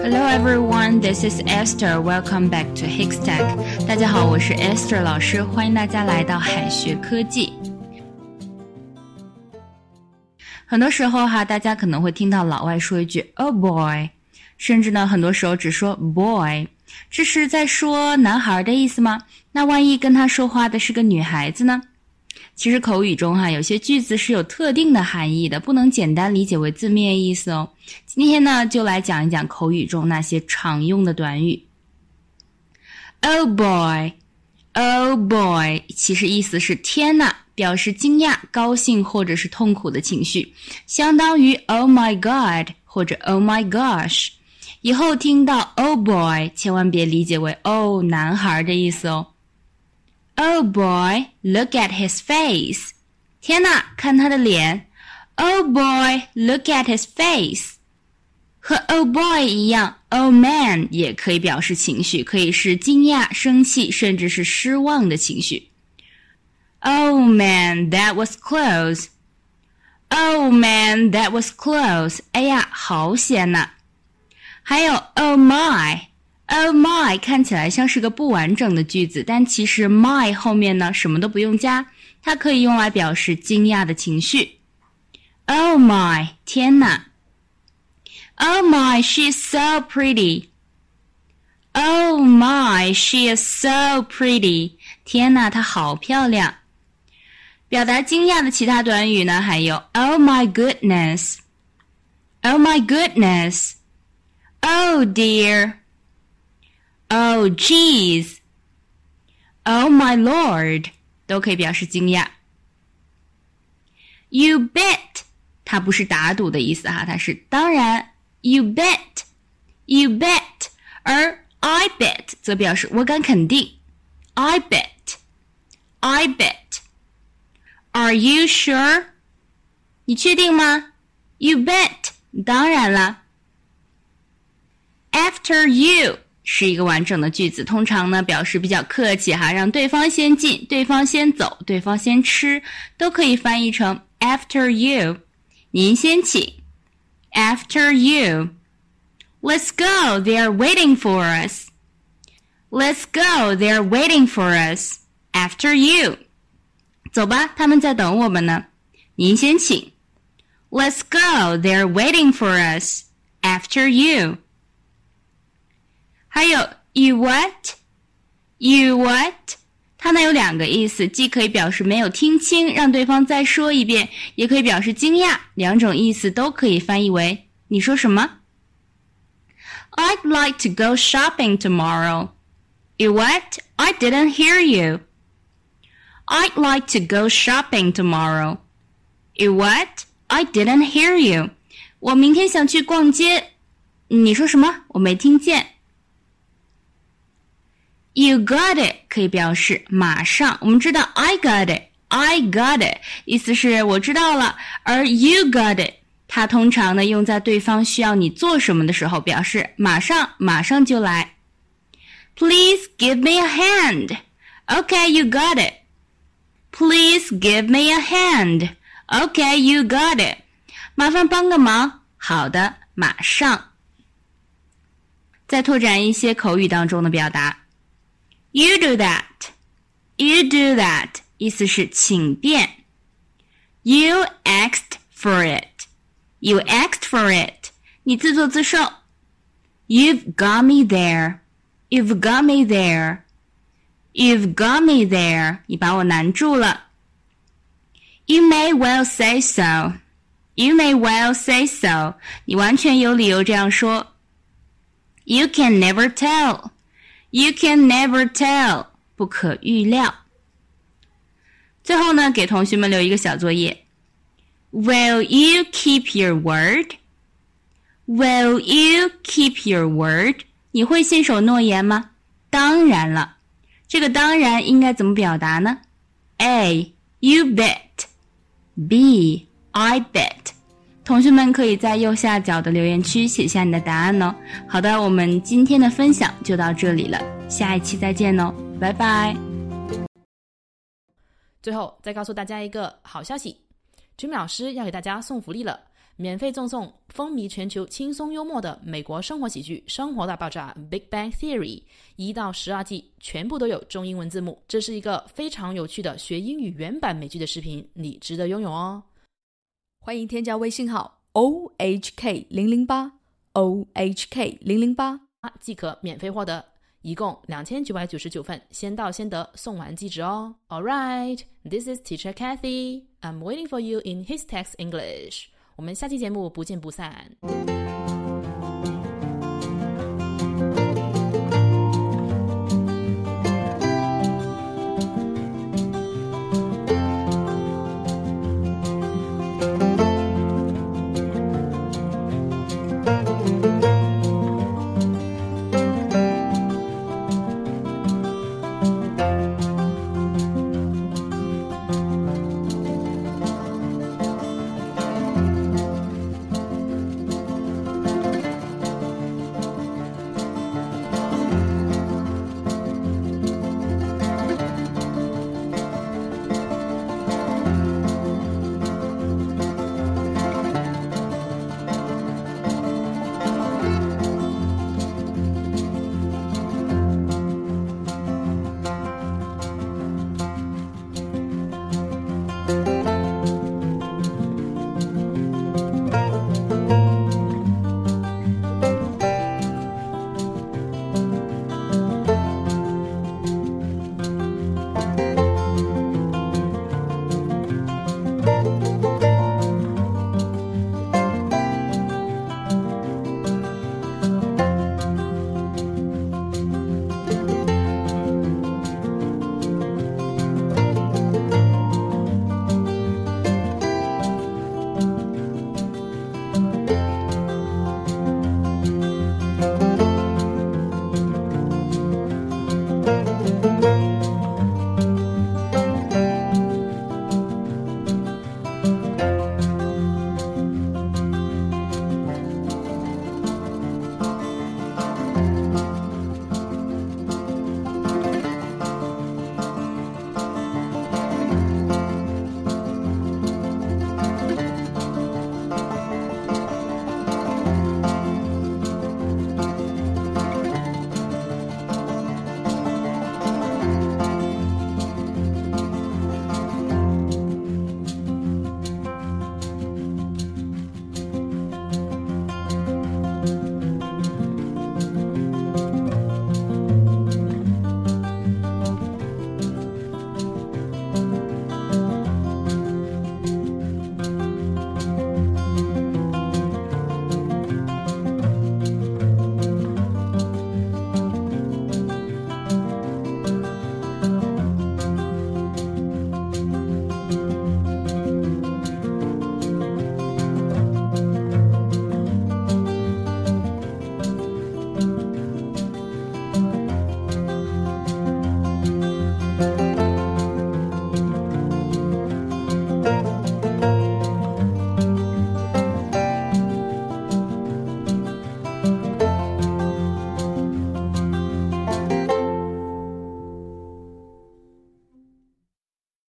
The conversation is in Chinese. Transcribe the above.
Hello everyone, this is Esther. Welcome back to Hikstech. 大家好，我是 Esther 老师，欢迎大家来到海学科技。很多时候哈，大家可能会听到老外说一句 “Oh boy”，甚至呢，很多时候只说 “boy”，这是在说男孩的意思吗？那万一跟他说话的是个女孩子呢？其实口语中哈，有些句子是有特定的含义的，不能简单理解为字面意思哦。今天呢，就来讲一讲口语中那些常用的短语。Oh boy, oh boy，其实意思是天呐，表示惊讶、高兴或者是痛苦的情绪，相当于 Oh my God 或者 Oh my gosh。以后听到 Oh boy，千万别理解为哦男孩的意思哦。Oh boy, look at his face！天呐，看他的脸。Oh boy, look at his face！和 Oh boy 一样，Oh man 也可以表示情绪，可以是惊讶、生气，甚至是失望的情绪。Oh man, that was close! Oh man, that was close! 哎呀，好险呐！还有 Oh my！Oh my，看起来像是个不完整的句子，但其实 my 后面呢什么都不用加，它可以用来表示惊讶的情绪。Oh my，天哪！Oh my，she's so pretty。Oh my，she is so pretty。天哪，她好漂亮。表达惊讶的其他短语呢，还有 Oh my goodness。Oh my goodness。Oh dear。 Oh, geez! Oh my lord! 都可以表示惊讶。You bet，它不是打赌的意思哈，它是当然。You bet, you bet，而 I bet 则表示我敢肯定。I bet, I bet. Are you sure？你确定吗？You bet，当然了。After you。 是一个完整的句子，通常呢表示比较客气哈，让对方先进，对方先走，对方先吃，都可以翻译成 After you，您先请。After you，Let's go，they're waiting for us。Let's go，they're waiting for us。After you，走吧，他们在等我们呢。您先请。Let's go，they're waiting for us。After you。还有 you what，you what，它呢有两个意思，既可以表示没有听清，让对方再说一遍，也可以表示惊讶，两种意思都可以翻译为你说什么？I'd like to go shopping tomorrow. You what? I didn't hear you. I'd like to go shopping tomorrow. You what? I didn't hear you. 我明天想去逛街。你说什么？我没听见。 You got it 可以表示马上。我们知道 I got it，I got it 意思是我知道了，而 you got it 它通常呢用在对方需要你做什么的时候，表示马上，马上就来。Please give me a hand. Okay, you got it. Please give me a hand. Okay, you got it. 麻烦帮个忙。好的，马上。再拓展一些口语当中的表达。You do that. You do that. 意思是请便。You asked for it. You asked for it. 你自作自受。You've got me there. You've got me there. You've got me there. 你把我难住了。You may well say so. You may well say so. 你完全有理由这样说。You can never tell. You can never tell，不可预料。最后呢，给同学们留一个小作业。Will you keep your word? Will you keep your word? 你会信守诺言吗？当然了。这个当然应该怎么表达呢？A. You bet. B. I bet. 同学们可以在右下角的留言区写下你的答案哦。好的，我们今天的分享就到这里了，下一期再见哦，拜拜。最后再告诉大家一个好消息，君米老师要给大家送福利了。免费赠送风靡全球、轻松幽默的美国生活喜剧《生活大爆炸》（Big Bang Theory） 一到十二季，全部都有中英文字幕。这是一个非常有趣的学英语原版美剧的视频，你值得拥有哦！欢迎添加微信号 o h k 零零八 o h k 零零八，即可免费获得。一共两千九百九十九份，先到先得，送完即止哦。All right, this is Teacher Kathy. I'm waiting for you in His Text English. 我们下期节目不见不散。